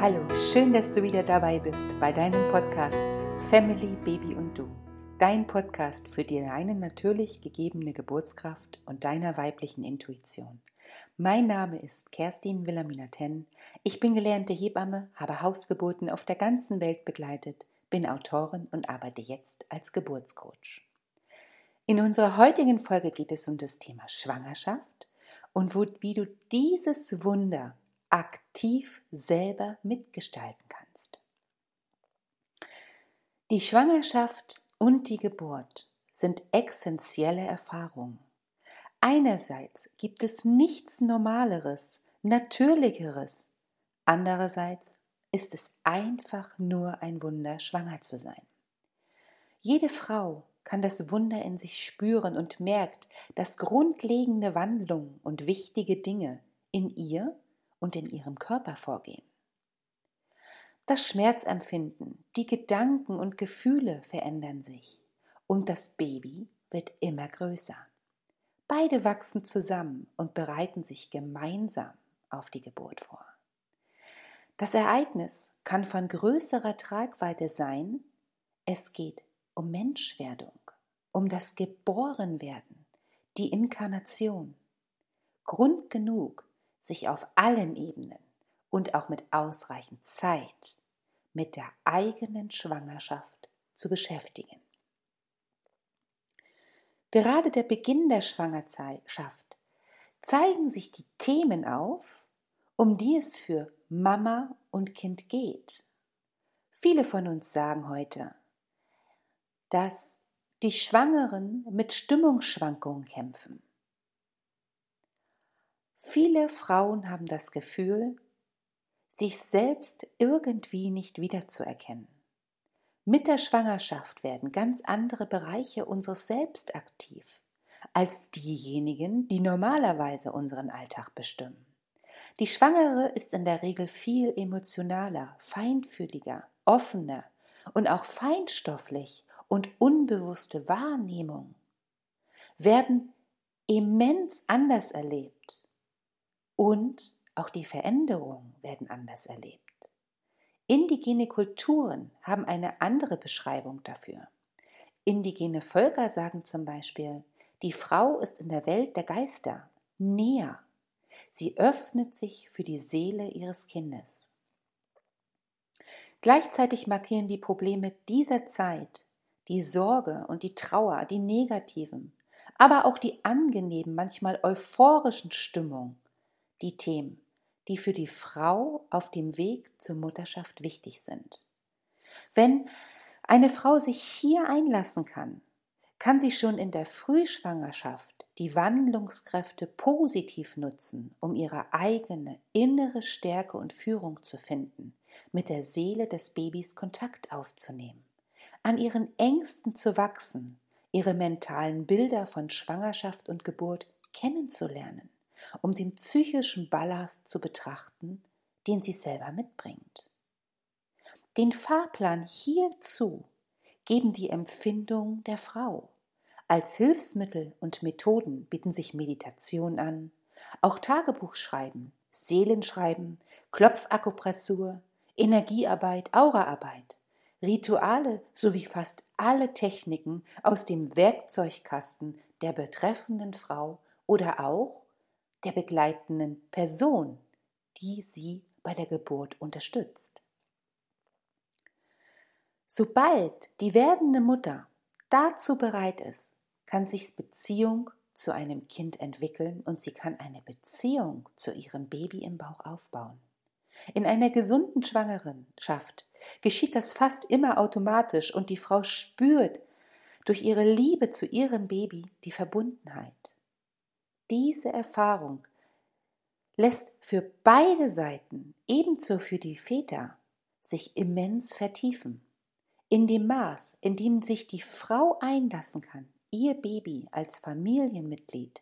Hallo, schön, dass du wieder dabei bist bei deinem Podcast Family, Baby und Du. Dein Podcast für deine natürlich gegebene Geburtskraft und deiner weiblichen Intuition. Mein Name ist Kerstin Wilhelmina Tenn. Ich bin gelernte Hebamme, habe Hausgeburten auf der ganzen Welt begleitet, bin Autorin und arbeite jetzt als Geburtscoach. In unserer heutigen Folge geht es um das Thema Schwangerschaft und wo, wie du dieses Wunder aktiv selber mitgestalten kannst. Die Schwangerschaft und die Geburt sind essentielle Erfahrungen. Einerseits gibt es nichts Normaleres, Natürlicheres. Andererseits ist es einfach nur ein Wunder, schwanger zu sein. Jede Frau kann das Wunder in sich spüren und merkt, dass grundlegende Wandlungen und wichtige Dinge in ihr und in ihrem Körper vorgehen. Das Schmerzempfinden, die Gedanken und Gefühle verändern sich und das Baby wird immer größer. Beide wachsen zusammen und bereiten sich gemeinsam auf die Geburt vor. Das Ereignis kann von größerer Tragweite sein, es geht um Menschwerdung, um das Geborenwerden, die Inkarnation. Grund genug, sich auf allen Ebenen und auch mit ausreichend Zeit mit der eigenen Schwangerschaft zu beschäftigen. Gerade der Beginn der Schwangerschaft zeigen sich die Themen auf, um die es für Mama und Kind geht. Viele von uns sagen heute, dass die Schwangeren mit Stimmungsschwankungen kämpfen. Viele Frauen haben das Gefühl, sich selbst irgendwie nicht wiederzuerkennen. Mit der Schwangerschaft werden ganz andere Bereiche unseres Selbst aktiv als diejenigen, die normalerweise unseren Alltag bestimmen. Die Schwangere ist in der Regel viel emotionaler, feinfühliger, offener und auch feinstofflich und unbewusste Wahrnehmung werden immens anders erlebt und auch die Veränderungen werden anders erlebt. Indigene Kulturen haben eine andere Beschreibung dafür. Indigene Völker sagen zum Beispiel, die Frau ist in der Welt der Geister näher. Sie öffnet sich für die Seele ihres Kindes. Gleichzeitig markieren die Probleme dieser Zeit, die Sorge und die Trauer, die negativen, aber auch die angenehmen, manchmal euphorischen Stimmungen die Themen, die für die Frau auf dem Weg zur Mutterschaft wichtig sind. Wenn eine Frau sich hier einlassen kann, kann sie schon in der Frühschwangerschaft die Wandlungskräfte positiv nutzen, um ihre eigene innere Stärke und Führung zu finden, mit der Seele des Babys Kontakt aufzunehmen, an ihren Ängsten zu wachsen, ihre mentalen Bilder von Schwangerschaft und Geburt kennenzulernen um den psychischen Ballast zu betrachten, den sie selber mitbringt. Den Fahrplan hierzu geben die Empfindungen der Frau. Als Hilfsmittel und Methoden bieten sich Meditation an, auch Tagebuchschreiben, Seelenschreiben, Klopfakupressur, Energiearbeit, Auraarbeit, Rituale sowie fast alle Techniken aus dem Werkzeugkasten der betreffenden Frau oder auch der begleitenden Person, die sie bei der Geburt unterstützt. Sobald die werdende Mutter dazu bereit ist, kann sich Beziehung zu einem Kind entwickeln und sie kann eine Beziehung zu ihrem Baby im Bauch aufbauen. In einer gesunden Schwangerenschaft geschieht das fast immer automatisch und die Frau spürt durch ihre Liebe zu ihrem Baby die Verbundenheit. Diese Erfahrung lässt für beide Seiten, ebenso für die Väter, sich immens vertiefen. In dem Maß, in dem sich die Frau einlassen kann, ihr Baby als Familienmitglied,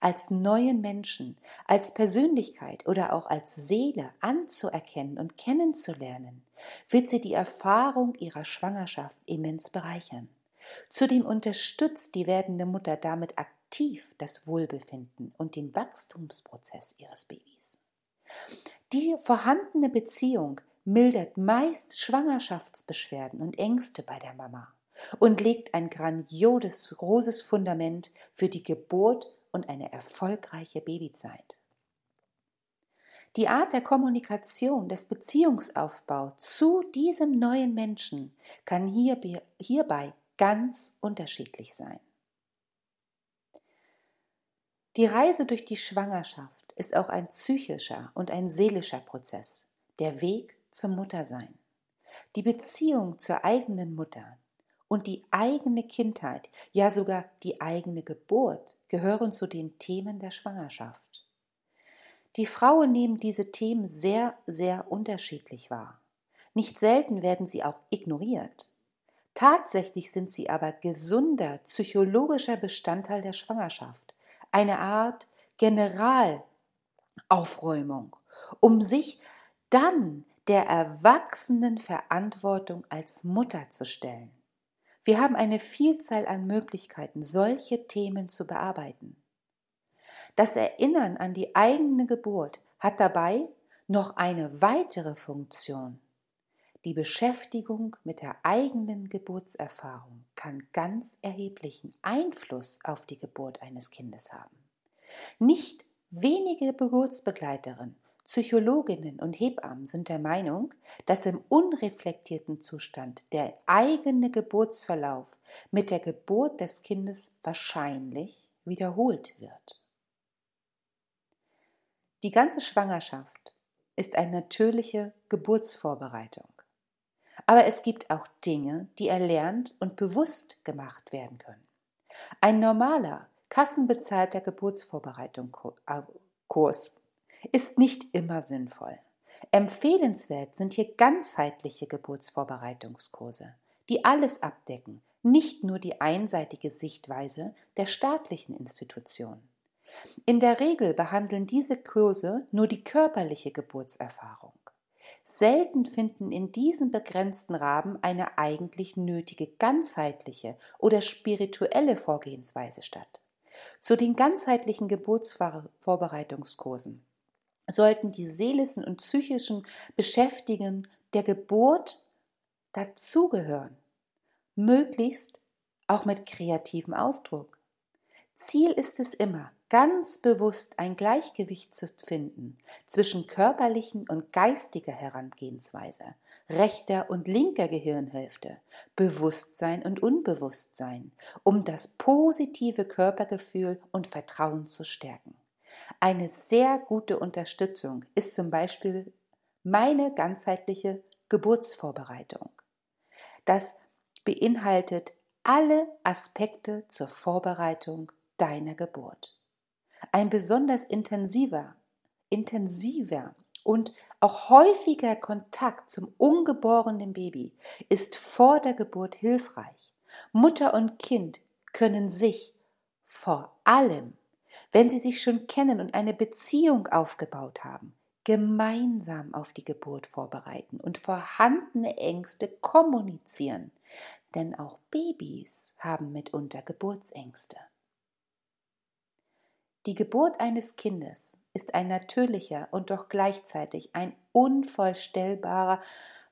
als neuen Menschen, als Persönlichkeit oder auch als Seele anzuerkennen und kennenzulernen, wird sie die Erfahrung ihrer Schwangerschaft immens bereichern. Zudem unterstützt die werdende Mutter damit aktiv aktiv das Wohlbefinden und den Wachstumsprozess ihres Babys. Die vorhandene Beziehung mildert meist Schwangerschaftsbeschwerden und Ängste bei der Mama und legt ein grandioses, großes Fundament für die Geburt und eine erfolgreiche Babyzeit. Die Art der Kommunikation, des Beziehungsaufbaus zu diesem neuen Menschen kann hierbei ganz unterschiedlich sein. Die Reise durch die Schwangerschaft ist auch ein psychischer und ein seelischer Prozess, der Weg zum Muttersein. Die Beziehung zur eigenen Mutter und die eigene Kindheit, ja sogar die eigene Geburt gehören zu den Themen der Schwangerschaft. Die Frauen nehmen diese Themen sehr, sehr unterschiedlich wahr. Nicht selten werden sie auch ignoriert. Tatsächlich sind sie aber gesunder psychologischer Bestandteil der Schwangerschaft, eine Art Generalaufräumung, um sich dann der erwachsenen Verantwortung als Mutter zu stellen. Wir haben eine Vielzahl an Möglichkeiten, solche Themen zu bearbeiten. Das Erinnern an die eigene Geburt hat dabei noch eine weitere Funktion. Die Beschäftigung mit der eigenen Geburtserfahrung kann ganz erheblichen Einfluss auf die Geburt eines Kindes haben. Nicht wenige Geburtsbegleiterinnen, Psychologinnen und Hebammen sind der Meinung, dass im unreflektierten Zustand der eigene Geburtsverlauf mit der Geburt des Kindes wahrscheinlich wiederholt wird. Die ganze Schwangerschaft ist eine natürliche Geburtsvorbereitung. Aber es gibt auch Dinge, die erlernt und bewusst gemacht werden können. Ein normaler, kassenbezahlter Geburtsvorbereitungskurs ist nicht immer sinnvoll. Empfehlenswert sind hier ganzheitliche Geburtsvorbereitungskurse, die alles abdecken, nicht nur die einseitige Sichtweise der staatlichen Institutionen. In der Regel behandeln diese Kurse nur die körperliche Geburtserfahrung. Selten finden in diesem begrenzten Rahmen eine eigentlich nötige ganzheitliche oder spirituelle Vorgehensweise statt. Zu den ganzheitlichen Geburtsvorbereitungskursen sollten die seelischen und psychischen Beschäftigungen der Geburt dazugehören, möglichst auch mit kreativem Ausdruck. Ziel ist es immer, ganz bewusst ein Gleichgewicht zu finden zwischen körperlichen und geistiger Herangehensweise, rechter und linker Gehirnhälfte, Bewusstsein und Unbewusstsein, um das positive Körpergefühl und Vertrauen zu stärken. Eine sehr gute Unterstützung ist zum Beispiel meine ganzheitliche Geburtsvorbereitung. Das beinhaltet alle Aspekte zur Vorbereitung deiner Geburt. Ein besonders intensiver, intensiver und auch häufiger Kontakt zum ungeborenen Baby ist vor der Geburt hilfreich. Mutter und Kind können sich vor allem, wenn sie sich schon kennen und eine Beziehung aufgebaut haben, gemeinsam auf die Geburt vorbereiten und vorhandene Ängste kommunizieren. Denn auch Babys haben mitunter Geburtsängste. Die Geburt eines Kindes ist ein natürlicher und doch gleichzeitig ein unvorstellbarer,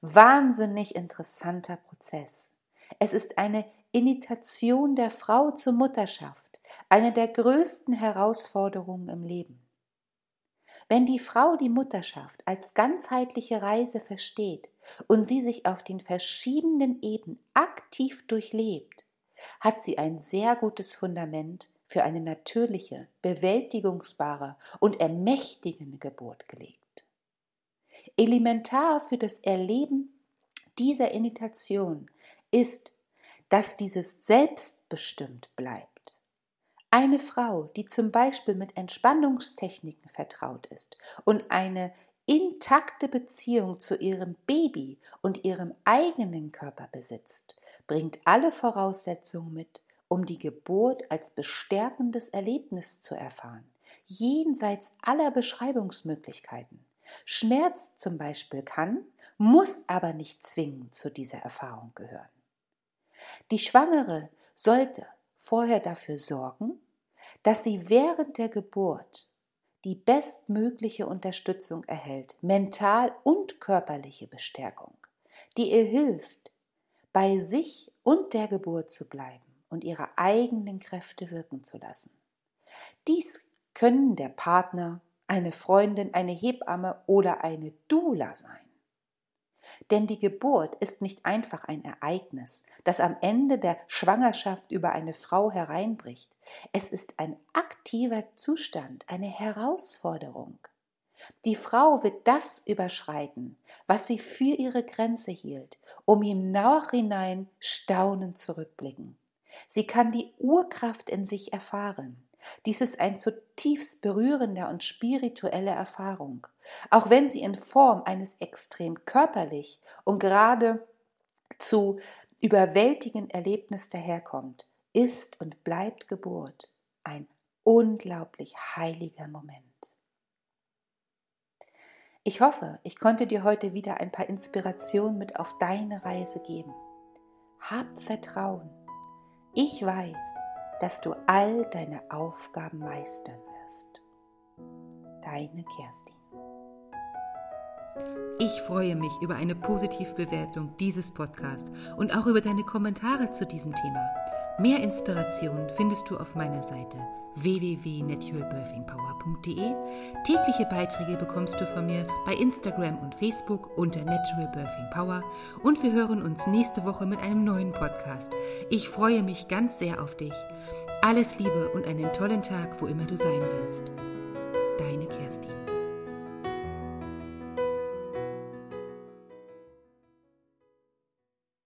wahnsinnig interessanter Prozess. Es ist eine Initiation der Frau zur Mutterschaft, eine der größten Herausforderungen im Leben. Wenn die Frau die Mutterschaft als ganzheitliche Reise versteht und sie sich auf den verschiedenen Ebenen aktiv durchlebt, hat sie ein sehr gutes Fundament für eine natürliche, bewältigungsbare und ermächtigende Geburt gelegt. Elementar für das Erleben dieser Initiation ist, dass dieses selbstbestimmt bleibt. Eine Frau, die zum Beispiel mit Entspannungstechniken vertraut ist und eine intakte Beziehung zu ihrem Baby und ihrem eigenen Körper besitzt, bringt alle Voraussetzungen mit, um die Geburt als bestärkendes Erlebnis zu erfahren, jenseits aller Beschreibungsmöglichkeiten. Schmerz zum Beispiel kann, muss aber nicht zwingend zu dieser Erfahrung gehören. Die Schwangere sollte vorher dafür sorgen, dass sie während der Geburt die bestmögliche Unterstützung erhält, mental und körperliche Bestärkung, die ihr hilft, bei sich und der Geburt zu bleiben und ihre eigenen Kräfte wirken zu lassen. Dies können der Partner, eine Freundin, eine Hebamme oder eine Dula sein. Denn die Geburt ist nicht einfach ein Ereignis, das am Ende der Schwangerschaft über eine Frau hereinbricht. Es ist ein aktiver Zustand, eine Herausforderung. Die Frau wird das überschreiten, was sie für ihre Grenze hielt, um im Nachhinein staunend zurückblicken. Sie kann die Urkraft in sich erfahren. Dies ist ein zutiefst berührender und spirituelle Erfahrung, auch wenn sie in Form eines extrem körperlich und gerade zu überwältigenden Erlebnis daherkommt, ist und bleibt Geburt ein unglaublich heiliger Moment. Ich hoffe, ich konnte dir heute wieder ein paar Inspirationen mit auf deine Reise geben. Hab Vertrauen. Ich weiß, dass du all deine Aufgaben meistern wirst. Deine Kerstin. Ich freue mich über eine Positivbewertung dieses Podcasts und auch über deine Kommentare zu diesem Thema. Mehr Inspiration findest du auf meiner Seite www.naturalbirthingpower.de. Tägliche Beiträge bekommst du von mir bei Instagram und Facebook unter Natural Birthing Power und wir hören uns nächste Woche mit einem neuen Podcast. Ich freue mich ganz sehr auf dich. Alles Liebe und einen tollen Tag, wo immer du sein willst. Deine Kerstin.